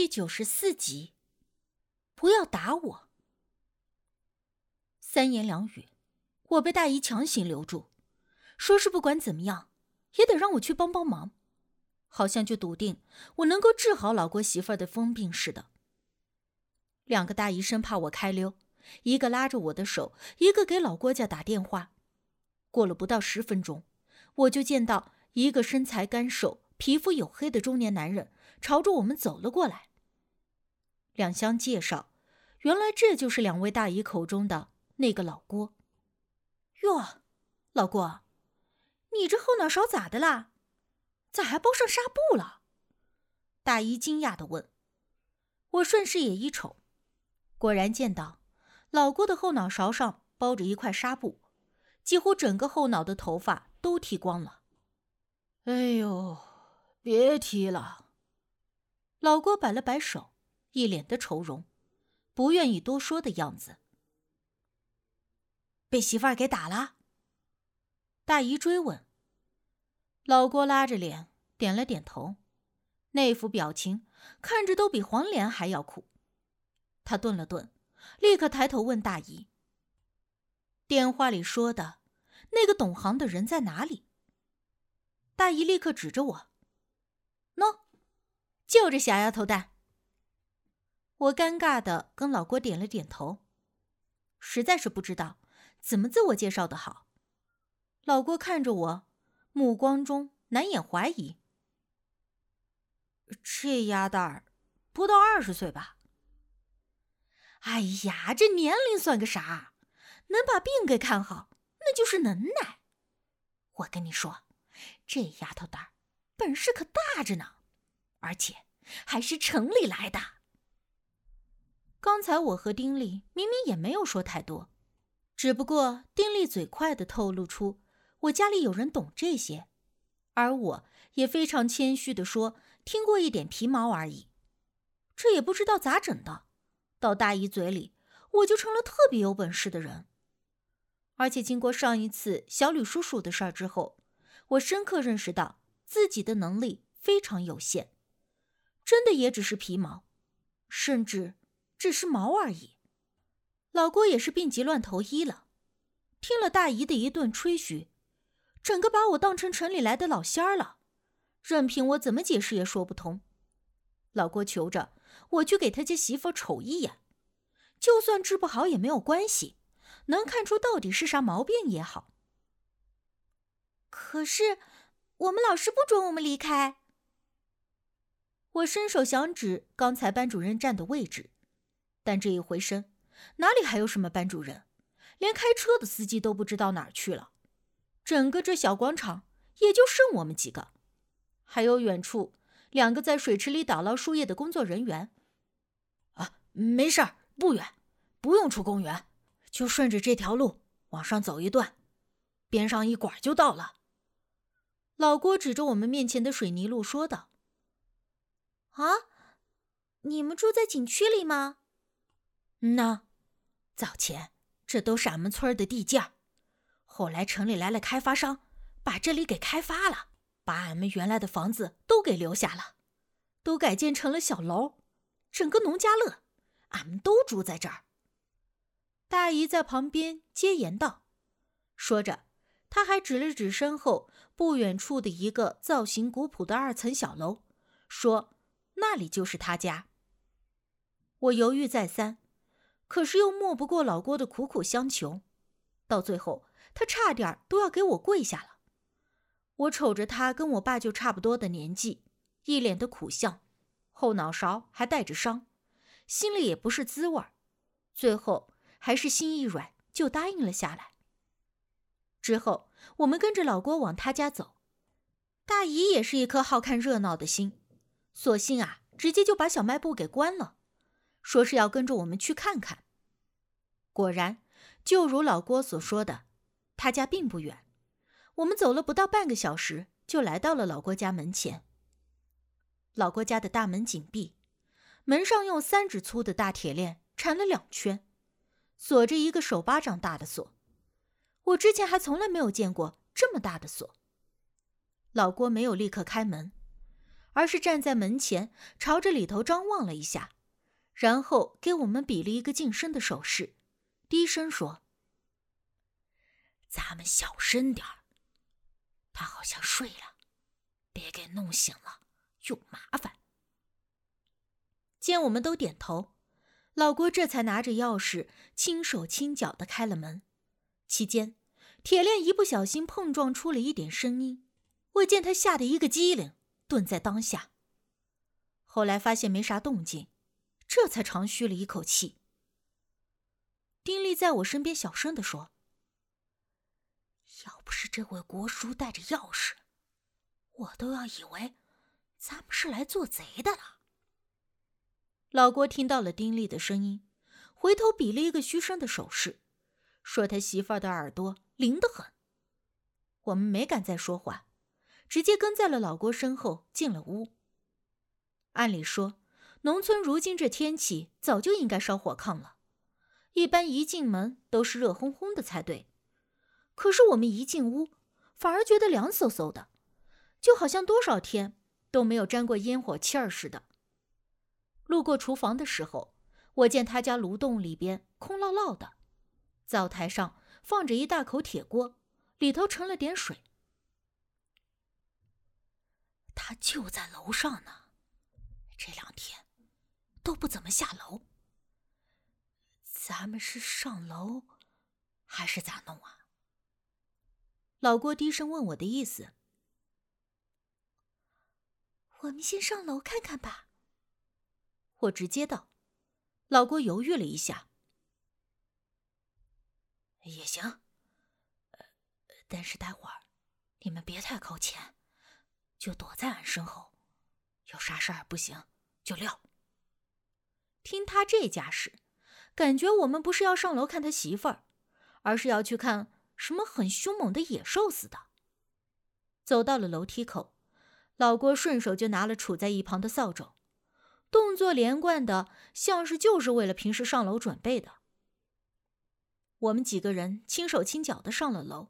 第九十四集，不要打我。三言两语，我被大姨强行留住，说是不管怎么样，也得让我去帮帮忙，好像就笃定我能够治好老郭媳妇儿的疯病似的。两个大姨生怕我开溜，一个拉着我的手，一个给老郭家打电话。过了不到十分钟，我就见到一个身材干瘦、皮肤黝黑的中年男人朝着我们走了过来。两相介绍，原来这就是两位大姨口中的那个老郭。哟，老郭，你这后脑勺咋的啦？咋还包上纱布了？大姨惊讶的问。我顺势也一瞅，果然见到老郭的后脑勺上包着一块纱布，几乎整个后脑的头发都剃光了。哎呦，别提了。老郭摆了摆手。一脸的愁容，不愿意多说的样子。被媳妇儿给打了？大姨追问。老郭拉着脸点了点头，那副表情看着都比黄连还要苦。他顿了顿，立刻抬头问大姨：“电话里说的那个懂行的人在哪里？”大姨立刻指着我：“喏，就这小丫头蛋。”我尴尬的跟老郭点了点头，实在是不知道怎么自我介绍的好。老郭看着我，目光中难掩怀疑。这丫蛋儿不到二十岁吧？哎呀，这年龄算个啥？能把病给看好，那就是能耐。我跟你说，这丫头蛋儿本事可大着呢，而且还是城里来的。刚才我和丁力明明也没有说太多，只不过丁力嘴快的透露出我家里有人懂这些，而我也非常谦虚的说听过一点皮毛而已。这也不知道咋整的，到大姨嘴里我就成了特别有本事的人。而且经过上一次小吕叔叔的事儿之后，我深刻认识到自己的能力非常有限，真的也只是皮毛，甚至。只是毛而已，老郭也是病急乱投医了。听了大姨的一顿吹嘘，整个把我当成城里来的老仙儿了，任凭我怎么解释也说不通。老郭求着我去给他家媳妇瞅一眼，就算治不好也没有关系，能看出到底是啥毛病也好。可是我们老师不准我们离开。我伸手想指刚才班主任站的位置。但这一回身，哪里还有什么班主任？连开车的司机都不知道哪儿去了。整个这小广场也就剩我们几个，还有远处两个在水池里打捞树叶的工作人员。啊，没事儿，不远，不用出公园，就顺着这条路往上走一段，边上一拐就到了。老郭指着我们面前的水泥路说道：“啊，你们住在景区里吗？”嗯呐，早前这都是俺们村的地界后来城里来了开发商，把这里给开发了，把俺们原来的房子都给留下了，都改建成了小楼，整个农家乐，俺们都住在这儿。大姨在旁边接言道，说着，她还指了指身后不远处的一个造型古朴的二层小楼，说那里就是他家。我犹豫再三。可是又拗不过老郭的苦苦相求，到最后他差点都要给我跪下了。我瞅着他跟我爸就差不多的年纪，一脸的苦相，后脑勺还带着伤，心里也不是滋味最后还是心一软，就答应了下来。之后我们跟着老郭往他家走，大姨也是一颗好看热闹的心，索性啊，直接就把小卖部给关了。说是要跟着我们去看看。果然，就如老郭所说的，他家并不远。我们走了不到半个小时，就来到了老郭家门前。老郭家的大门紧闭，门上用三指粗的大铁链缠了两圈，锁着一个手巴掌大的锁。我之前还从来没有见过这么大的锁。老郭没有立刻开门，而是站在门前，朝着里头张望了一下，然后给我们比了一个噤声的手势，低声说：“咱们小声点儿，他好像睡了，别给弄醒了，有麻烦。”见我们都点头，老郭这才拿着钥匙，轻手轻脚的开了门。期间，铁链一不小心碰撞出了一点声音，我见他吓得一个机灵，顿在当下。后来发现没啥动静，这才长吁了一口气。丁力在我身边小声的说：“要不是这位国叔带着钥匙，我都要以为咱们是来做贼的了。”老郭听到了丁力的声音，回头比了一个嘘声的手势。说他媳妇儿的耳朵灵得很。我们没敢再说话，直接跟在了老郭身后进了屋。按理说，农村如今这天气早就应该烧火炕了，一般一进门都是热烘烘的才对。可是我们一进屋，反而觉得凉飕飕的，就好像多少天都没有沾过烟火气儿似的。路过厨房的时候，我见他家炉洞里边空落落的。灶台上放着一大口铁锅，里头盛了点水。他就在楼上呢，这两天都不怎么下楼。咱们是上楼，还是咋弄啊？老郭低声问我的意思。我们先上楼看看吧。我直接道。老郭犹豫了一下。也行，但是待会儿你们别太靠前，就躲在俺身后，有啥事儿不行就撂。听他这架势，感觉我们不是要上楼看他媳妇儿，而是要去看什么很凶猛的野兽似的。走到了楼梯口，老郭顺手就拿了杵在一旁的扫帚，动作连贯的，像是就是为了平时上楼准备的。我们几个人轻手轻脚的上了楼，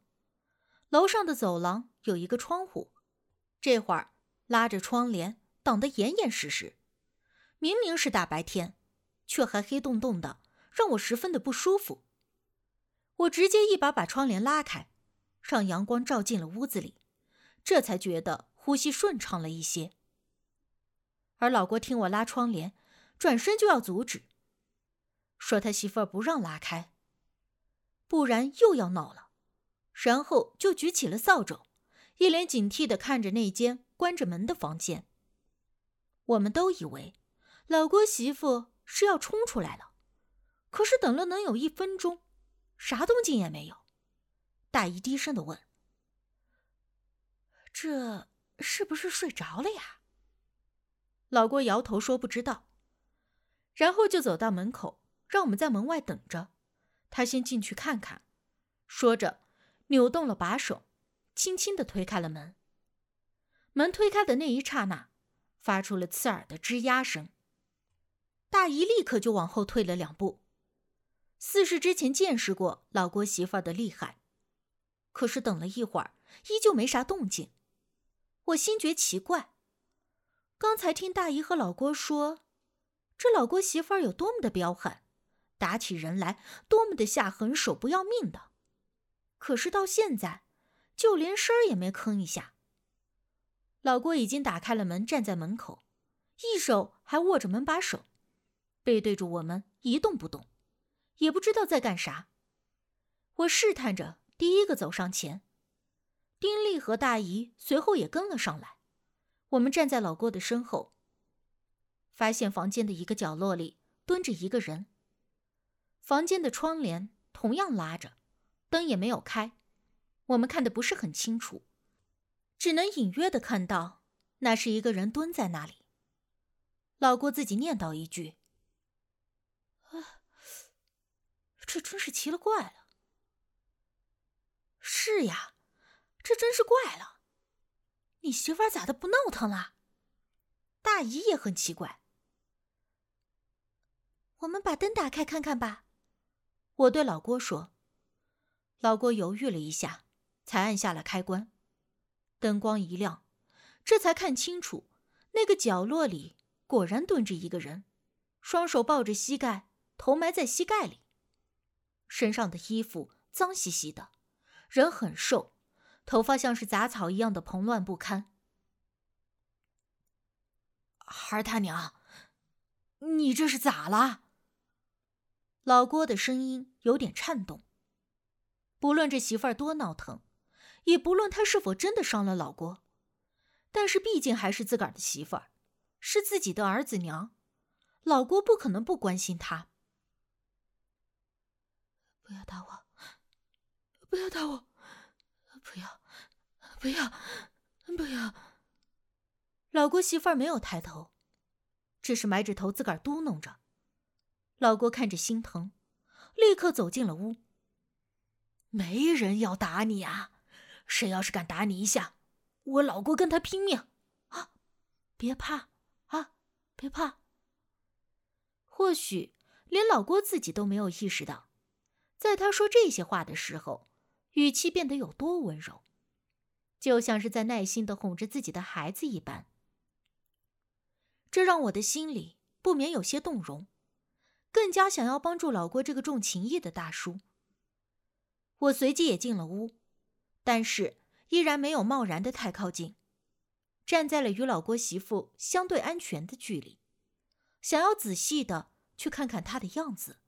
楼上的走廊有一个窗户，这会儿拉着窗帘挡得严严实实。明明是大白天，却还黑洞洞的，让我十分的不舒服。我直接一把把窗帘拉开，让阳光照进了屋子里，这才觉得呼吸顺畅了一些。而老郭听我拉窗帘，转身就要阻止，说他媳妇儿不让拉开。不然又要闹了，然后就举起了扫帚，一脸警惕的看着那间关着门的房间。我们都以为老郭媳妇是要冲出来了，可是等了能有一分钟，啥动静也没有。大姨低声的问：“这是不是睡着了呀？”老郭摇头说：“不知道。”然后就走到门口，让我们在门外等着。他先进去看看，说着，扭动了把手，轻轻的推开了门。门推开的那一刹那，发出了刺耳的吱呀声。大姨立刻就往后退了两步，似是之前见识过老郭媳妇儿的厉害。可是等了一会儿，依旧没啥动静。我心觉奇怪，刚才听大姨和老郭说，这老郭媳妇儿有多么的彪悍。打起人来多么的下狠手，不要命的。可是到现在，就连声儿也没吭一下。老郭已经打开了门，站在门口，一手还握着门把手，背对着我们一动不动，也不知道在干啥。我试探着第一个走上前，丁力和大姨随后也跟了上来。我们站在老郭的身后，发现房间的一个角落里蹲着一个人。房间的窗帘同样拉着，灯也没有开，我们看的不是很清楚，只能隐约的看到那是一个人蹲在那里。老郭自己念叨一句：“啊，这真是奇了怪了。”是呀，这真是怪了。你媳妇儿咋的不闹腾了？大姨也很奇怪。我们把灯打开看看吧。我对老郭说：“老郭犹豫了一下，才按下了开关。灯光一亮，这才看清楚，那个角落里果然蹲着一个人，双手抱着膝盖，头埋在膝盖里，身上的衣服脏兮兮的，人很瘦，头发像是杂草一样的蓬乱不堪。孩儿他娘，你这是咋了？老郭的声音有点颤动。不论这媳妇儿多闹腾，也不论她是否真的伤了老郭，但是毕竟还是自个儿的媳妇儿，是自己的儿子娘，老郭不可能不关心她。不要打我！不要打我！不要！不要！不要！老郭媳妇儿没有抬头，只是埋着头自个儿嘟囔着。老郭看着心疼，立刻走进了屋。没人要打你啊！谁要是敢打你一下，我老郭跟他拼命！啊，别怕啊，别怕。或许连老郭自己都没有意识到，在他说这些话的时候，语气变得有多温柔，就像是在耐心的哄着自己的孩子一般。这让我的心里不免有些动容，更加想要帮助老郭这个重情义的大叔。我随即也进了屋，但是依然没有贸然的太靠近，站在了与老郭媳妇相对安全的距离，想要仔细的去看看他的样子。